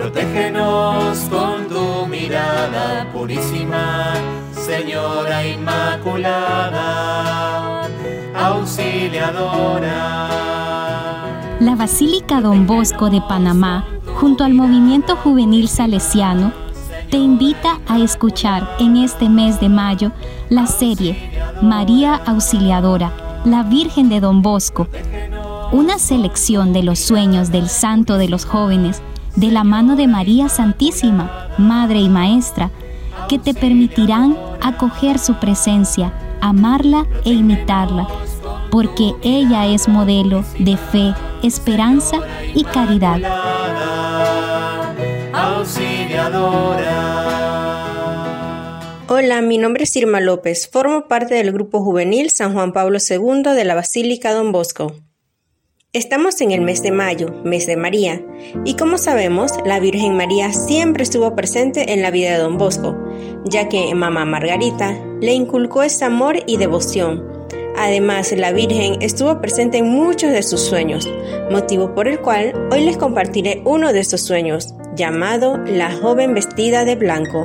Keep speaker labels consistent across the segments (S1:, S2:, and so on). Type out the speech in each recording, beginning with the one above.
S1: Protégenos con tu mirada purísima, Señora Inmaculada, auxiliadora.
S2: La Basílica Don Bosco de Panamá, junto al movimiento juvenil salesiano, te invita a escuchar en este mes de mayo la serie María Auxiliadora, la Virgen de Don Bosco, una selección de los sueños del Santo de los jóvenes de la mano de María Santísima, Madre y Maestra, que te permitirán acoger su presencia, amarla e imitarla, porque ella es modelo de fe, esperanza y caridad.
S3: Hola, mi nombre es Irma López. Formo parte del grupo juvenil San Juan Pablo II de la Basílica Don Bosco. Estamos en el mes de mayo, mes de María, y como sabemos, la Virgen María siempre estuvo presente en la vida de Don Bosco, ya que mamá Margarita le inculcó ese amor y devoción. Además, la Virgen estuvo presente en muchos de sus sueños, motivo por el cual hoy les compartiré uno de esos sueños, llamado La joven vestida de blanco.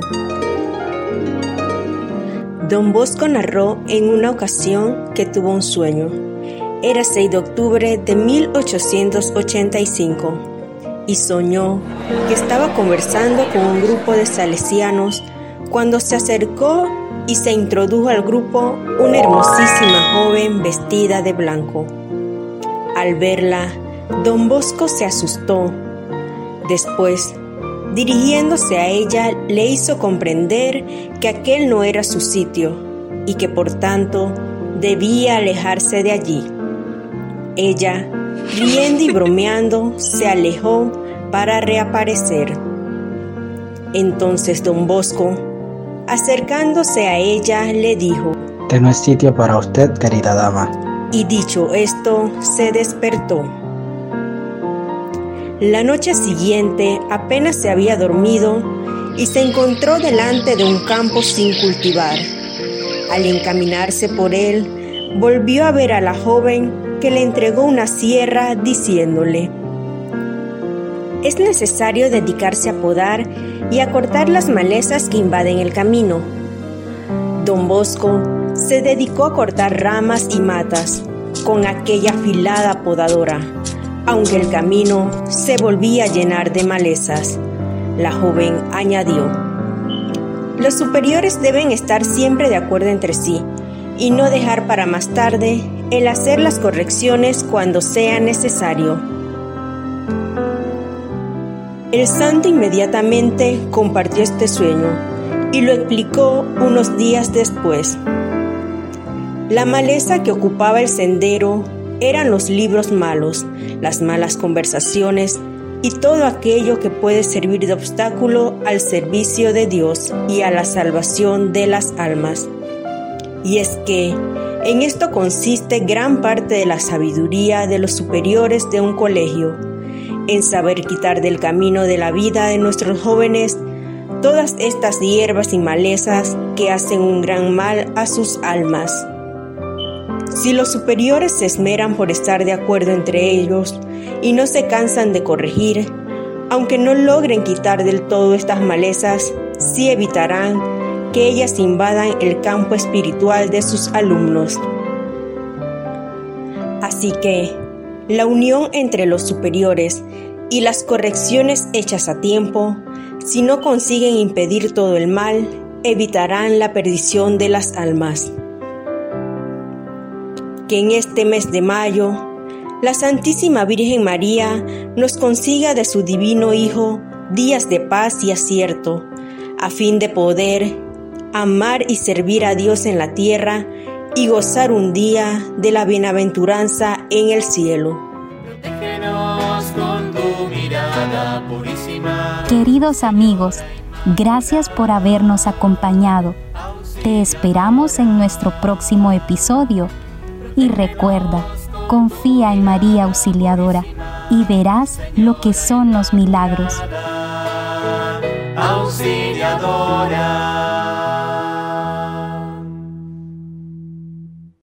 S3: Don Bosco narró en una ocasión que tuvo un sueño. Era 6 de octubre de 1885 y soñó que estaba conversando con un grupo de salesianos cuando se acercó y se introdujo al grupo una hermosísima joven vestida de blanco. Al verla, don Bosco se asustó. Después Dirigiéndose a ella, le hizo comprender que aquel no era su sitio y que por tanto debía alejarse de allí. Ella, riendo y bromeando, se alejó para reaparecer. Entonces don Bosco, acercándose a ella, le dijo,
S4: Este no es sitio para usted, querida dama.
S3: Y dicho esto, se despertó. La noche siguiente apenas se había dormido y se encontró delante de un campo sin cultivar. Al encaminarse por él, volvió a ver a la joven que le entregó una sierra diciéndole, es necesario dedicarse a podar y a cortar las malezas que invaden el camino. Don Bosco se dedicó a cortar ramas y matas con aquella afilada podadora aunque el camino se volvía a llenar de malezas. La joven añadió, los superiores deben estar siempre de acuerdo entre sí y no dejar para más tarde el hacer las correcciones cuando sea necesario. El santo inmediatamente compartió este sueño y lo explicó unos días después. La maleza que ocupaba el sendero eran los libros malos, las malas conversaciones y todo aquello que puede servir de obstáculo al servicio de Dios y a la salvación de las almas. Y es que en esto consiste gran parte de la sabiduría de los superiores de un colegio, en saber quitar del camino de la vida de nuestros jóvenes todas estas hierbas y malezas que hacen un gran mal a sus almas. Si los superiores se esmeran por estar de acuerdo entre ellos y no se cansan de corregir, aunque no logren quitar del todo estas malezas, sí evitarán que ellas invadan el campo espiritual de sus alumnos. Así que, la unión entre los superiores y las correcciones hechas a tiempo, si no consiguen impedir todo el mal, evitarán la perdición de las almas que en este mes de mayo la Santísima Virgen María nos consiga de su divino Hijo días de paz y acierto, a fin de poder amar y servir a Dios en la tierra y gozar un día de la bienaventuranza en el cielo.
S2: Queridos amigos, gracias por habernos acompañado. Te esperamos en nuestro próximo episodio y recuerda, confía en María Auxiliadora y verás lo que son los milagros.
S1: Auxiliadora.